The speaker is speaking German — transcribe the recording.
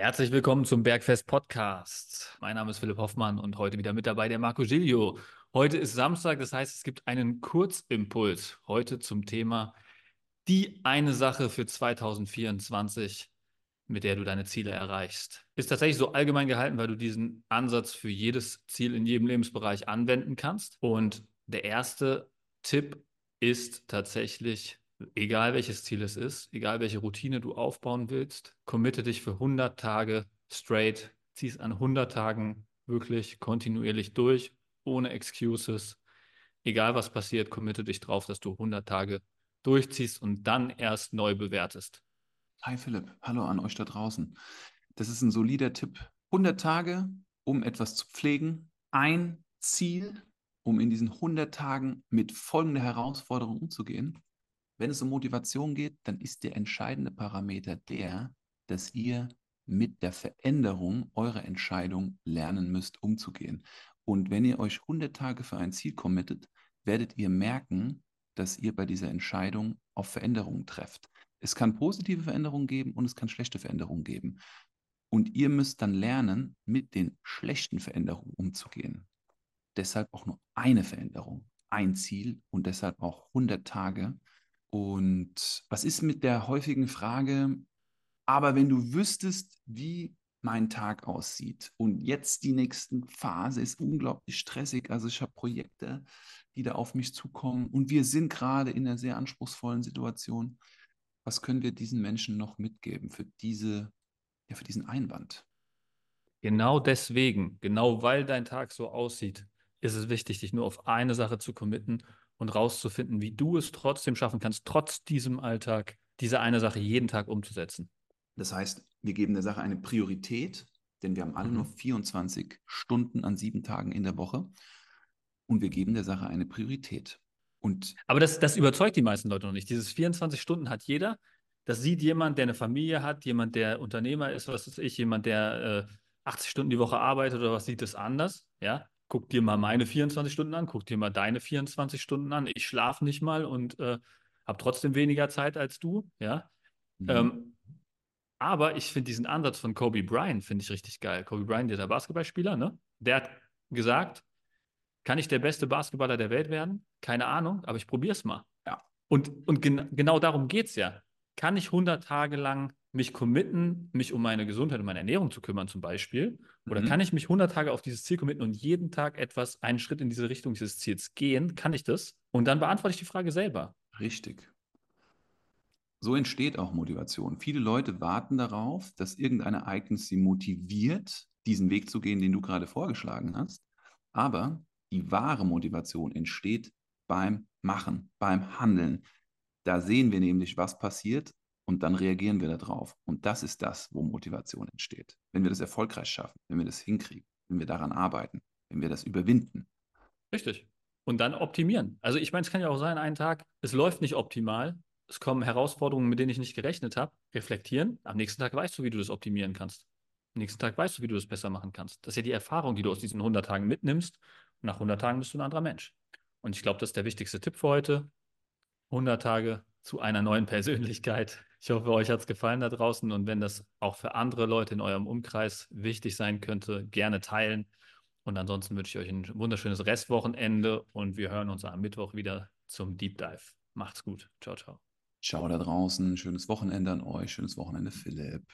Herzlich willkommen zum Bergfest Podcast. Mein Name ist Philipp Hoffmann und heute wieder mit dabei der Marco Giglio. Heute ist Samstag, das heißt, es gibt einen Kurzimpuls heute zum Thema die eine Sache für 2024, mit der du deine Ziele erreichst. Ist tatsächlich so allgemein gehalten, weil du diesen Ansatz für jedes Ziel in jedem Lebensbereich anwenden kannst. Und der erste Tipp ist tatsächlich egal welches Ziel es ist, egal welche Routine du aufbauen willst, committe dich für 100 Tage straight, zieh es an 100 Tagen wirklich kontinuierlich durch, ohne Excuses. Egal was passiert, committe dich drauf, dass du 100 Tage durchziehst und dann erst neu bewertest. Hi Philipp, hallo an euch da draußen. Das ist ein solider Tipp. 100 Tage, um etwas zu pflegen, ein Ziel, um in diesen 100 Tagen mit folgender Herausforderung umzugehen. Wenn es um Motivation geht, dann ist der entscheidende Parameter der, dass ihr mit der Veränderung eurer Entscheidung lernen müsst, umzugehen. Und wenn ihr euch 100 Tage für ein Ziel committet, werdet ihr merken, dass ihr bei dieser Entscheidung auf Veränderungen trefft. Es kann positive Veränderungen geben und es kann schlechte Veränderungen geben. Und ihr müsst dann lernen, mit den schlechten Veränderungen umzugehen. Deshalb auch nur eine Veränderung, ein Ziel und deshalb auch 100 Tage, und was ist mit der häufigen Frage, aber wenn du wüsstest, wie mein Tag aussieht und jetzt die nächste Phase ist unglaublich stressig, also ich habe Projekte, die da auf mich zukommen und wir sind gerade in einer sehr anspruchsvollen Situation. Was können wir diesen Menschen noch mitgeben für diese, ja, für diesen Einwand? Genau deswegen, genau weil dein Tag so aussieht, ist es wichtig, dich nur auf eine Sache zu committen und rauszufinden, wie du es trotzdem schaffen kannst, trotz diesem Alltag, diese eine Sache jeden Tag umzusetzen. Das heißt, wir geben der Sache eine Priorität, denn wir haben alle mhm. nur 24 Stunden an sieben Tagen in der Woche und wir geben der Sache eine Priorität. Und Aber das, das überzeugt die meisten Leute noch nicht. Dieses 24 Stunden hat jeder. Das sieht jemand, der eine Familie hat, jemand, der Unternehmer ist, was weiß ich, jemand, der äh, 80 Stunden die Woche arbeitet oder was sieht das anders. Ja, guck dir mal meine 24 Stunden an, guck dir mal deine 24 Stunden an. Ich schlafe nicht mal und äh, habe trotzdem weniger Zeit als du, ja. Mhm. Ähm, aber ich finde diesen Ansatz von Kobe Bryant finde ich richtig geil. Kobe Bryant, dieser Basketballspieler, ne? Der hat gesagt, kann ich der beste Basketballer der Welt werden? Keine Ahnung, aber ich probiere es mal. Ja. Und, und gen genau darum geht es ja. Kann ich 100 Tage lang mich committen, mich um meine Gesundheit und meine Ernährung zu kümmern zum Beispiel? Oder mhm. kann ich mich 100 Tage auf dieses Ziel committen und jeden Tag etwas, einen Schritt in diese Richtung dieses Ziels gehen? Kann ich das? Und dann beantworte ich die Frage selber. Richtig. So entsteht auch Motivation. Viele Leute warten darauf, dass irgendein Ereignis sie motiviert, diesen Weg zu gehen, den du gerade vorgeschlagen hast. Aber die wahre Motivation entsteht beim Machen, beim Handeln. Da sehen wir nämlich, was passiert und dann reagieren wir darauf. Und das ist das, wo Motivation entsteht. Wenn wir das erfolgreich schaffen, wenn wir das hinkriegen, wenn wir daran arbeiten, wenn wir das überwinden. Richtig. Und dann optimieren. Also ich meine, es kann ja auch sein, einen Tag, es läuft nicht optimal, es kommen Herausforderungen, mit denen ich nicht gerechnet habe, reflektieren. Am nächsten Tag weißt du, wie du das optimieren kannst. Am nächsten Tag weißt du, wie du das besser machen kannst. Das ist ja die Erfahrung, die du aus diesen 100 Tagen mitnimmst. Und nach 100 Tagen bist du ein anderer Mensch. Und ich glaube, das ist der wichtigste Tipp für heute. 100 Tage zu einer neuen Persönlichkeit. Ich hoffe, euch hat es gefallen da draußen und wenn das auch für andere Leute in eurem Umkreis wichtig sein könnte, gerne teilen. Und ansonsten wünsche ich euch ein wunderschönes Restwochenende und wir hören uns am Mittwoch wieder zum Deep Dive. Macht's gut. Ciao, ciao. Ciao da draußen. Schönes Wochenende an euch. Schönes Wochenende, Philipp.